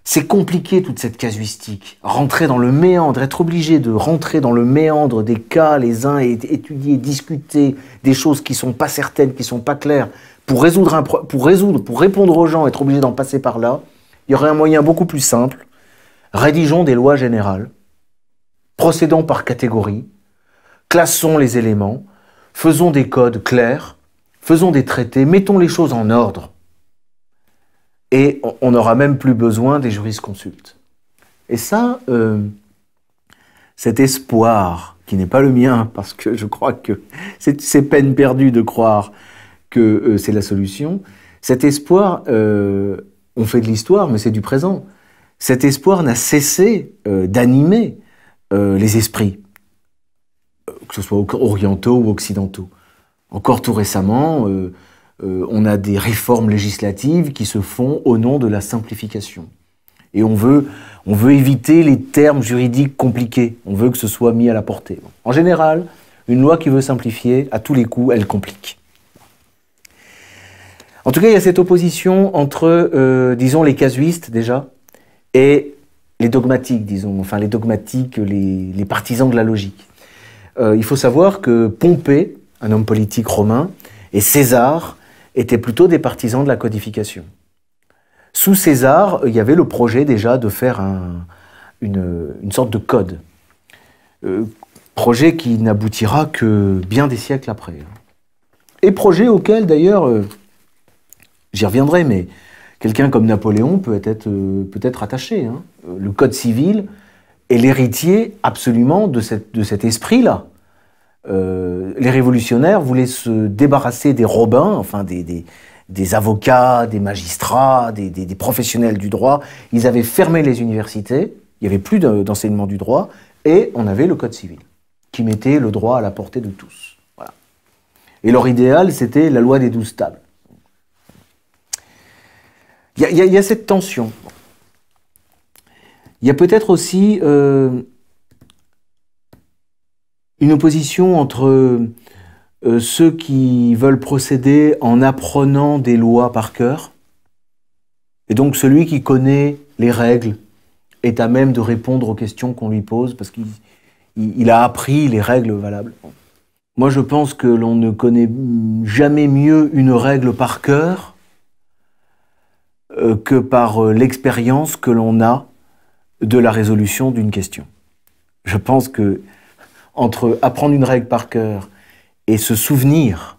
c'est compliqué toute cette casuistique. Rentrer dans le méandre, être obligé de rentrer dans le méandre des cas les uns et étudier, discuter des choses qui sont pas certaines, qui sont pas claires, pour résoudre, pour résoudre, pour répondre aux gens, être obligé d'en passer par là. Il y aurait un moyen beaucoup plus simple. Rédigeons des lois générales, procédons par catégorie, classons les éléments, faisons des codes clairs, faisons des traités, mettons les choses en ordre. Et on n'aura même plus besoin des jurisconsultes. Et ça, euh, cet espoir, qui n'est pas le mien, parce que je crois que c'est peine perdue de croire que euh, c'est la solution, cet espoir, euh, on fait de l'histoire, mais c'est du présent. Cet espoir n'a cessé d'animer les esprits, que ce soit orientaux ou occidentaux. Encore tout récemment, euh, on a des réformes législatives qui se font au nom de la simplification. Et on veut, on veut éviter les termes juridiques compliqués. On veut que ce soit mis à la portée. En général, une loi qui veut simplifier, à tous les coups, elle complique. En tout cas, il y a cette opposition entre, euh, disons, les casuistes déjà, et les dogmatiques, disons, enfin les dogmatiques, les, partisans de la logique. Euh, il faut savoir que Pompée, un homme politique romain, et César, étaient plutôt des partisans de la codification. Sous César, il y avait le projet déjà de faire une, sorte de code. Euh, projet qui n'aboutira que bien des siècles après. Et projet auquel, d'ailleurs, euh, j'y reviendrai, mais quelqu'un comme Napoléon peut être, euh, peut être attaché. Hein. Le code civil est l'héritier absolument de, de cet esprit-là. Euh, les révolutionnaires voulaient se débarrasser des robins, enfin des, des, avocats, des magistrats, des, des, professionnels du droit. Ils avaient fermé les universités, il n'y avait plus d'enseignement du droit, et on avait le Code civil, qui mettait le droit à la portée de tous. Voilà. Et leur idéal, c'était la loi des douze tables. Il y, a cette tension. Il y a peut-être aussi euh, une opposition entre euh, ceux qui veulent procéder en apprenant des lois par cœur, et donc celui qui connaît les règles est à même de répondre aux questions qu'on lui pose parce qu'il a appris les règles valables. Moi, je pense que l'on ne connaît jamais mieux une règle par cœur que par euh, l'expérience que l'on a de la résolution d'une question. Je pense que entre apprendre une règle par cœur et se souvenir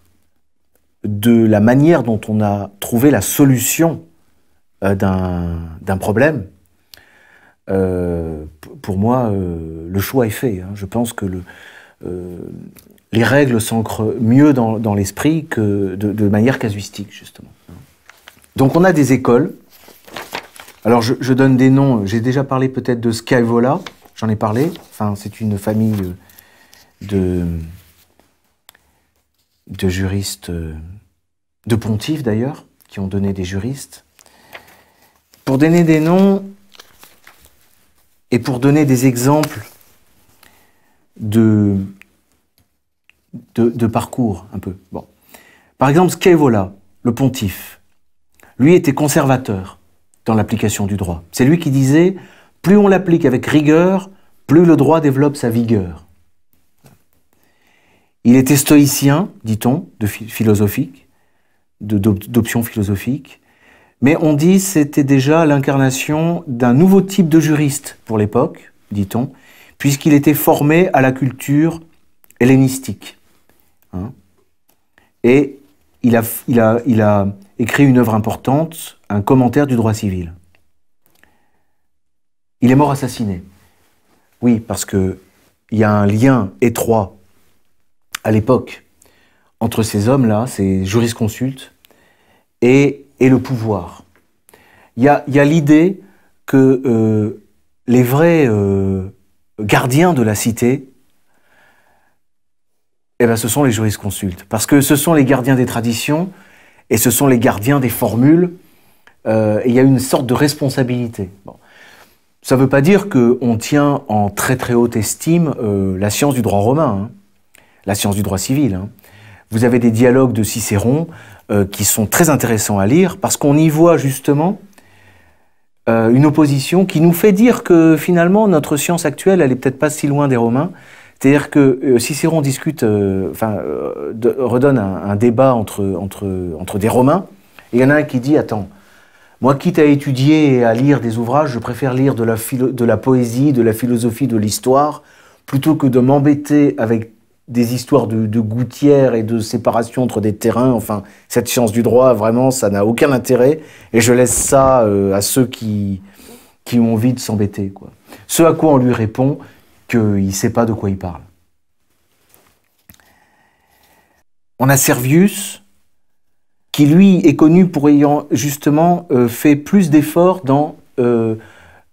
de la manière dont on a trouvé la solution euh, d'un problème, pour moi, le choix est fait. Hein. Je pense que le, les règles s'ancrent mieux dans, l'esprit que de, manière casuistique, justement. Donc on a des écoles. Alors je, donne des noms. J'ai déjà parlé peut-être de Skyvola. J'en ai parlé. Enfin, c'est une famille de, de juristes, de pontifes d'ailleurs, qui ont donné des juristes. Pour donner des noms et pour donner des exemples de, parcours un peu. Par exemple, Scaevola, le pontife, lui était conservateur dans l'application du droit. C'est lui qui disait plus on l'applique avec rigueur, plus le droit développe sa vigueur. Il était stoïcien, dit-on, de philosophique, d'option philosophique, mais on dit c'était déjà l'incarnation d'un nouveau type de juriste pour l'époque, dit-on, puisqu'il était formé à la culture hellénistique. Hein. Et il a, écrit une œuvre importante, un commentaire du droit civil. Il est mort assassiné. Oui, parce qu'il y a un lien étroit à l'époque entre ces hommes-là, ces jurisconsultes, et, et le pouvoir. Il y a, l'idée que euh, les vrais euh, gardiens de la cité eh ben, ce sont les jurisconsultes. Parce que ce sont les gardiens des traditions et ce sont les gardiens des formules. Euh, et il y a une sorte de responsabilité. Ça ne veut pas dire qu'on tient en très très haute estime euh, la science du droit romain, hein. la science du droit civil. Hein. Vous avez des dialogues de Cicéron euh, qui sont très intéressants à lire parce qu'on y voit justement une opposition qui nous fait dire que finalement notre science actuelle, elle est peut-être pas si loin des Romains c'est-à-dire que euh, Cicéron discute, euh, enfin, euh, redonne un, débat entre, entre, entre des Romains, il y en a un qui dit Attends, moi, quitte à étudier et à lire des ouvrages, je préfère lire de la, de la poésie, de la philosophie, de l'histoire, plutôt que de m'embêter avec des histoires de, gouttières et de séparation entre des terrains. Enfin, cette science du droit, vraiment, ça n'a aucun intérêt. Et je laisse ça à ceux qui, qui ont envie de s'embêter. Ce à quoi on lui répond qu'il ne sait pas de quoi il parle. On a Servius, qui lui est connu pour ayant justement euh, fait plus d'efforts dans euh,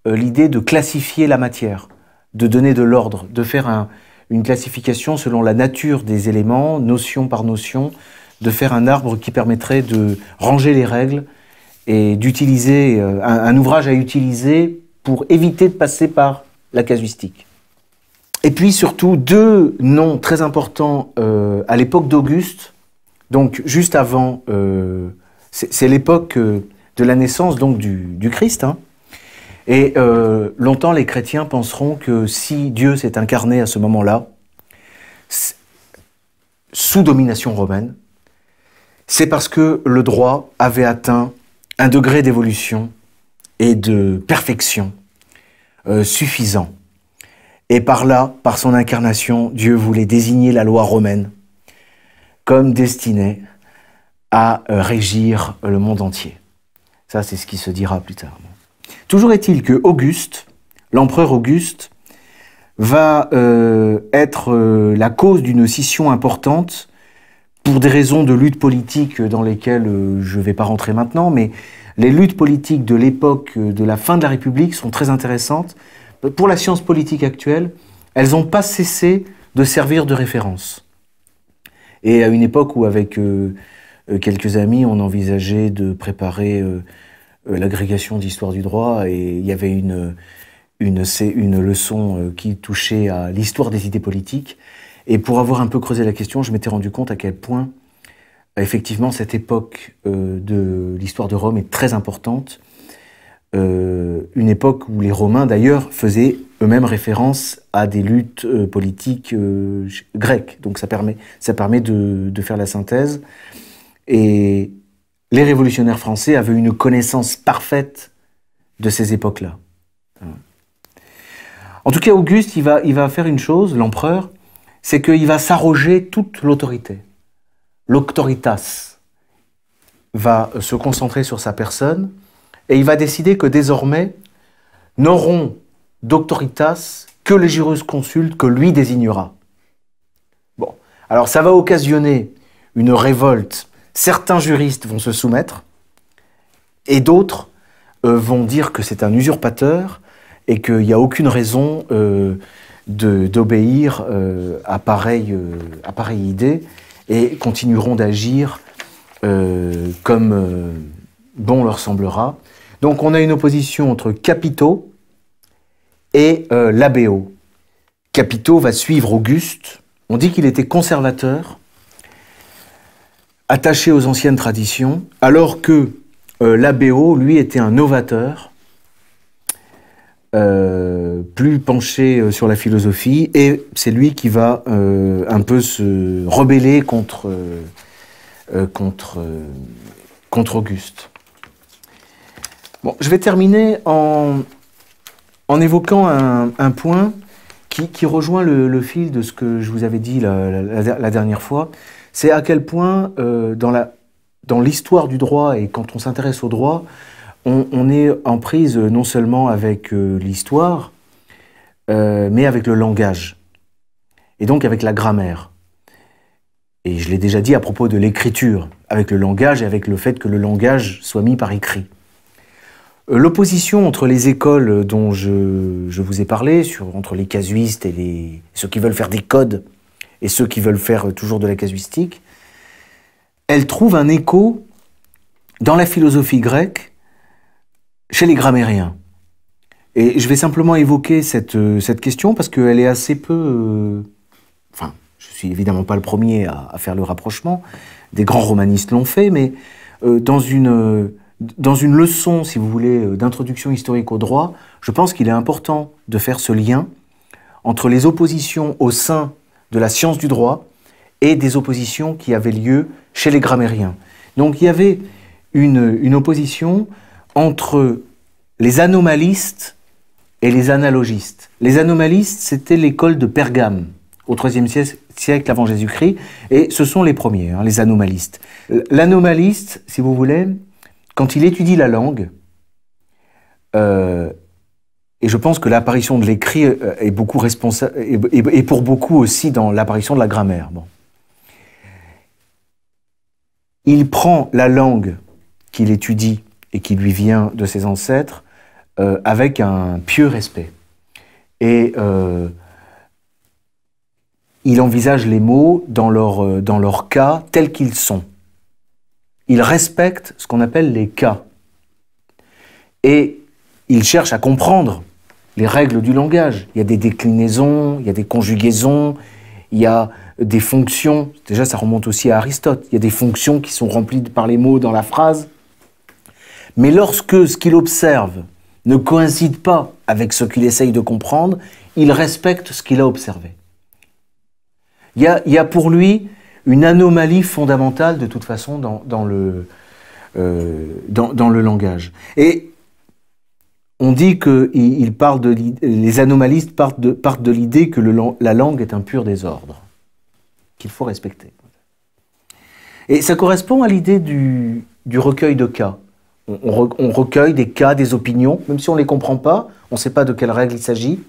euh, l'idée de classifier la matière, de donner de l'ordre, de faire une classification selon la nature des éléments, notion par notion, de faire un arbre qui permettrait de ranger les règles et d'utiliser un ouvrage à utiliser pour éviter de passer par la casuistique. Et puis surtout deux noms très importants euh, à l'époque d'Auguste, donc juste avant, euh, c'est l'époque euh, de la naissance donc du, Christ. Hein. Et longtemps les chrétiens penseront que si Dieu s'est incarné à ce moment-là, sous domination romaine, c'est parce que le droit avait atteint un degré d'évolution et de perfection suffisant et par là, par son incarnation, Dieu voulait désigner la loi romaine comme destinée à euh, régir le monde entier. Ça, c'est ce qui se dira plus tard. Toujours est-il que Auguste, l'empereur Auguste, va euh, être euh, la cause d'une scission importante pour des raisons de lutte politique dans lesquelles je ne vais pas rentrer maintenant, mais les luttes politiques de l'époque de la fin de la République sont très intéressantes pour la science politique actuelle, elles n'ont pas cessé de servir de référence. Et à une époque où, avec euh, euh, quelques amis, on envisageait de préparer euh, l'agrégation d'histoire du droit, et il y avait une, une, leçon qui touchait à l'histoire des idées politiques, Et pour avoir un peu creusé la question, je m'étais rendu compte à quel point, effectivement, cette époque de l'histoire de Rome est très importante. Euh, une époque où les Romains, d'ailleurs, faisaient eux-mêmes référence à des luttes euh, politiques euh, grecques. Donc ça permet, ça permet de, de faire la synthèse. Et les révolutionnaires français avaient une connaissance parfaite de ces époques-là. En tout cas, Auguste, il va, il va faire une chose, l'empereur, c'est qu'il va s'arroger toute l'autorité. L'auctoritas va se concentrer sur sa personne et il va décider que désormais n'auront d'autoritas que les jurisconsultes que lui désignera. Bon, alors ça va occasionner une révolte. Certains juristes vont se soumettre et d'autres euh, vont dire que c'est un usurpateur et qu'il n'y a aucune raison euh, d'obéir euh, à, pareille, idée et continueront d'agir comme bon leur semblera. Donc on a une opposition entre Capito et euh, Labéo. Capito va suivre Auguste. On dit qu'il était conservateur, attaché aux anciennes traditions, alors que euh, Labéo, lui, était un novateur, euh, plus penché euh, sur la philosophie, et c'est lui qui va euh, un peu se rebeller contre, contre Auguste. Bon, je vais terminer en, en évoquant un, point qui, qui rejoint le, fil de ce que je vous avais dit la, dernière fois. C'est à quel point euh, dans l'histoire du droit et quand on s'intéresse au droit, on, est en prise non seulement avec euh, l'histoire, euh, mais avec le langage et donc avec la grammaire. Et je l'ai déjà dit à propos de l'écriture, avec le langage et avec le fait que le langage soit mis par écrit. L'opposition entre les écoles dont je, je vous ai parlé, entre les casuistes et les, ceux qui veulent faire des codes et ceux qui veulent faire toujours de la casuistique, elle trouve un écho dans la philosophie grecque chez les grammairiens. Et je vais simplement évoquer cette, cette question parce qu'elle est assez peu... euh, Enfin, je suis évidemment pas le premier à, faire le rapprochement, des grands romanistes l'ont fait, mais euh, dans, une, dans une leçon, si vous voulez, euh, d'introduction historique au droit, je pense qu'il est important de faire ce lien entre les oppositions au sein de la science du droit et des oppositions qui avaient lieu chez les grammairiens. Donc il y avait une, opposition entre les anomalistes et les analogistes. Les anomalistes, c'était l'école de Pergame au IIIe siècle avant Jésus-Christ, et ce sont les premiers, hein, les anomalistes. L'anomaliste, si vous voulez, quand il étudie la langue, euh, et je pense que l'apparition de l'écrit euh, est beaucoup responsable, et, pour beaucoup aussi dans l'apparition de la grammaire. Il prend la langue qu'il étudie et qui lui vient de ses ancêtres euh, avec un pieux respect. Et il envisage les mots dans leur cas tels qu'ils sont. Il respecte ce qu'on appelle les cas. Et il cherche à comprendre les règles du langage. Il y a des déclinaisons, il y a des conjugaisons, il y a des fonctions. Déjà, ça remonte aussi à Aristote. Il y a des fonctions qui sont remplies par les mots dans la phrase. Mais lorsque ce qu'il observe ne coïncide pas avec ce qu'il essaye de comprendre, il respecte ce qu'il a observé. Il y a, il y a pour lui une anomalie fondamentale de toute façon dans, le, euh, dans, le langage. Et on dit que les anomalistes partent de, partent de l'idée que le la langue est un pur désordre, qu'il faut respecter. Et ça correspond à l'idée du, du recueil de cas. On recueille des cas, des opinions, même si on ne les comprend pas, on ne sait pas de quelle règle il s'agit,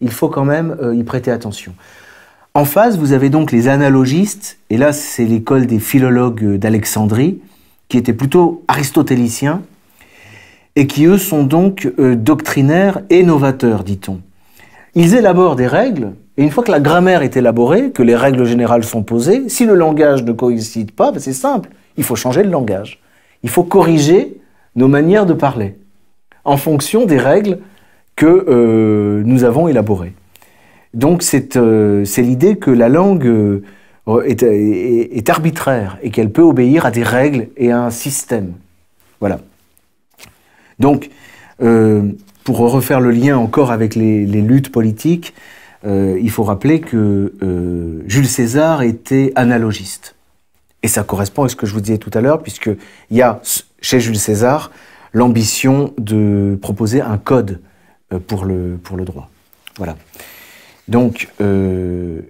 il faut quand même euh, y prêter attention. En face, vous avez donc les analogistes, et là c'est l'école des philologues d'Alexandrie, qui étaient plutôt aristotéliciens, et qui eux sont donc euh, doctrinaires et novateurs, dit-on. Ils élaborent des règles, et une fois que la grammaire est élaborée, que les règles générales sont posées, si le langage ne coïncide pas, ben c'est simple, il faut changer le langage. Il faut corriger nos manières de parler en fonction des règles que euh, nous avons élaborées. Donc c'est euh, c'est l'idée que la langue euh, est, arbitraire et qu'elle peut obéir à des règles et à un système. Voilà. Donc, euh, pour refaire le lien encore avec les, luttes politiques, il faut rappeler que Jules César était analogiste. Et ça correspond à ce que je vous disais tout à l'heure, puisqu'il y a chez Jules César l'ambition de proposer un code pour le, pour le droit. Voilà. Donc, euh,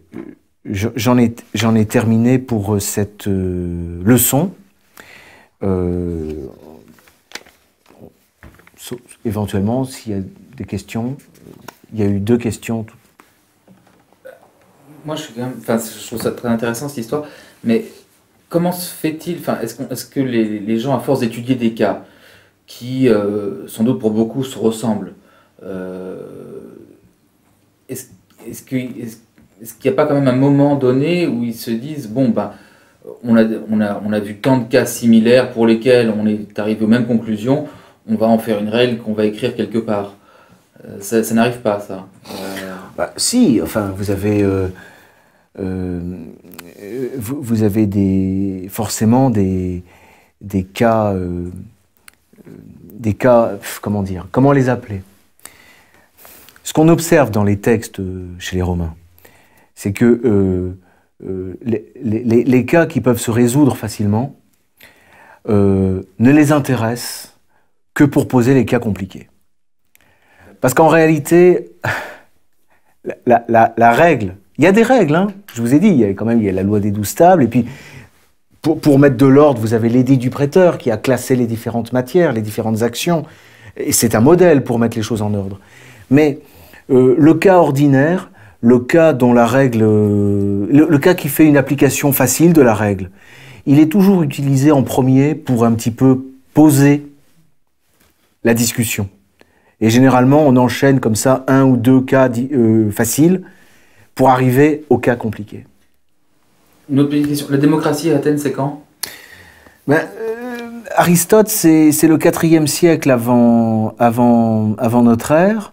je- j'en ai, ai terminé pour euh, cette euh, leçon. Éventuellement, s'il y a des questions, il y a eu deux questions. Moi, je suis quand même, je trouve ça très intéressant cette histoire, mais comment se fait-il, est-ce que les, gens, à force d'étudier des cas qui, sans doute pour beaucoup, se ressemblent, est-ce qu'il n'y a pas quand même un moment donné où ils se disent, bon, ben, on a, on a, on a vu tant de cas similaires pour lesquels on est arrivé aux mêmes conclusions, on va en faire une règle qu'on va écrire quelque part. Euh, ça n'arrive pas, ça. Euh, Bah, si, enfin, vous avez, euh, vous, avez des, forcément des, des cas, des cas, comment dire, comment les appeler? Ce qu'on observe dans les textes euh, chez les Romains, c'est que euh, euh, les, cas qui peuvent se résoudre facilement ne les intéressent que pour poser les cas compliqués. Parce qu'en réalité, la, règle, il y a des règles, hein. je vous ai dit, il y a quand même la loi des douze tables, et puis pour, pour mettre de l'ordre, vous avez l'édit du prêteur qui a classé les différentes matières, les différentes actions, et c'est un modèle pour mettre les choses en ordre. Mais euh, le cas ordinaire, le cas dont la règle, euh, le, le cas qui fait une application facile de la règle, il est toujours utilisé en premier pour un petit peu poser la discussion. Et généralement, on enchaîne comme ça un ou deux cas euh, faciles pour arriver au cas compliqué. Une autre petite question. La démocratie à Athènes, c'est quand? Ben, Aristote, c'est le IVe siècle avant, avant, avant notre ère.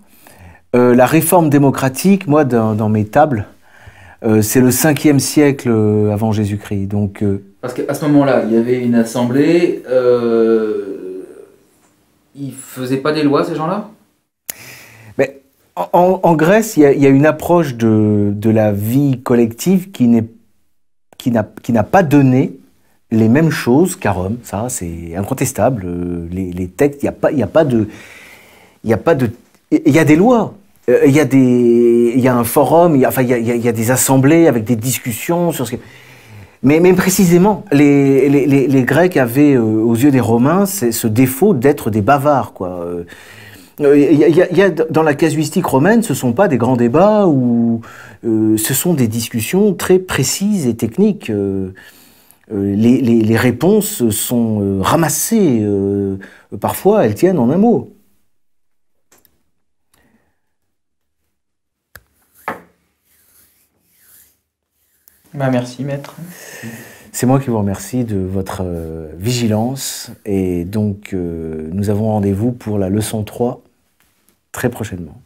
Euh, la réforme démocratique, moi, dans, dans mes tables, euh, c'est le 5e siècle euh, avant Jésus-Christ. Donc, euh, Parce qu'à ce moment-là, il y avait une assemblée. Ils faisaient pas des lois, ces gens-là? Mais en, Grèce, il y, a, il y a une approche de, de la vie collective qui n'est qui n'a pas donné les mêmes choses qu'à Rome. Ça, c'est incontestable. Les, les textes, il n'y a pas il y a pas de il y a pas de il y a des lois. Euh, Il y a des il y a un forum. Il y a, enfin il y a, des assemblées avec des discussions sur ce que mais, précisément, les, Grecs avaient, euh, aux yeux des Romains, ce défaut d'être des bavards. Quoi. Euh, y a- dans la casuistique romaine, ce ne sont pas des grands débats, ou ce sont des discussions très précises et techniques. Les, réponses sont ramassées, parfois elles tiennent en un mot. Bah, merci, maître. C'est moi qui vous remercie de votre euh, vigilance, et donc euh, nous avons rendez-vous pour la leçon 3 très prochainement.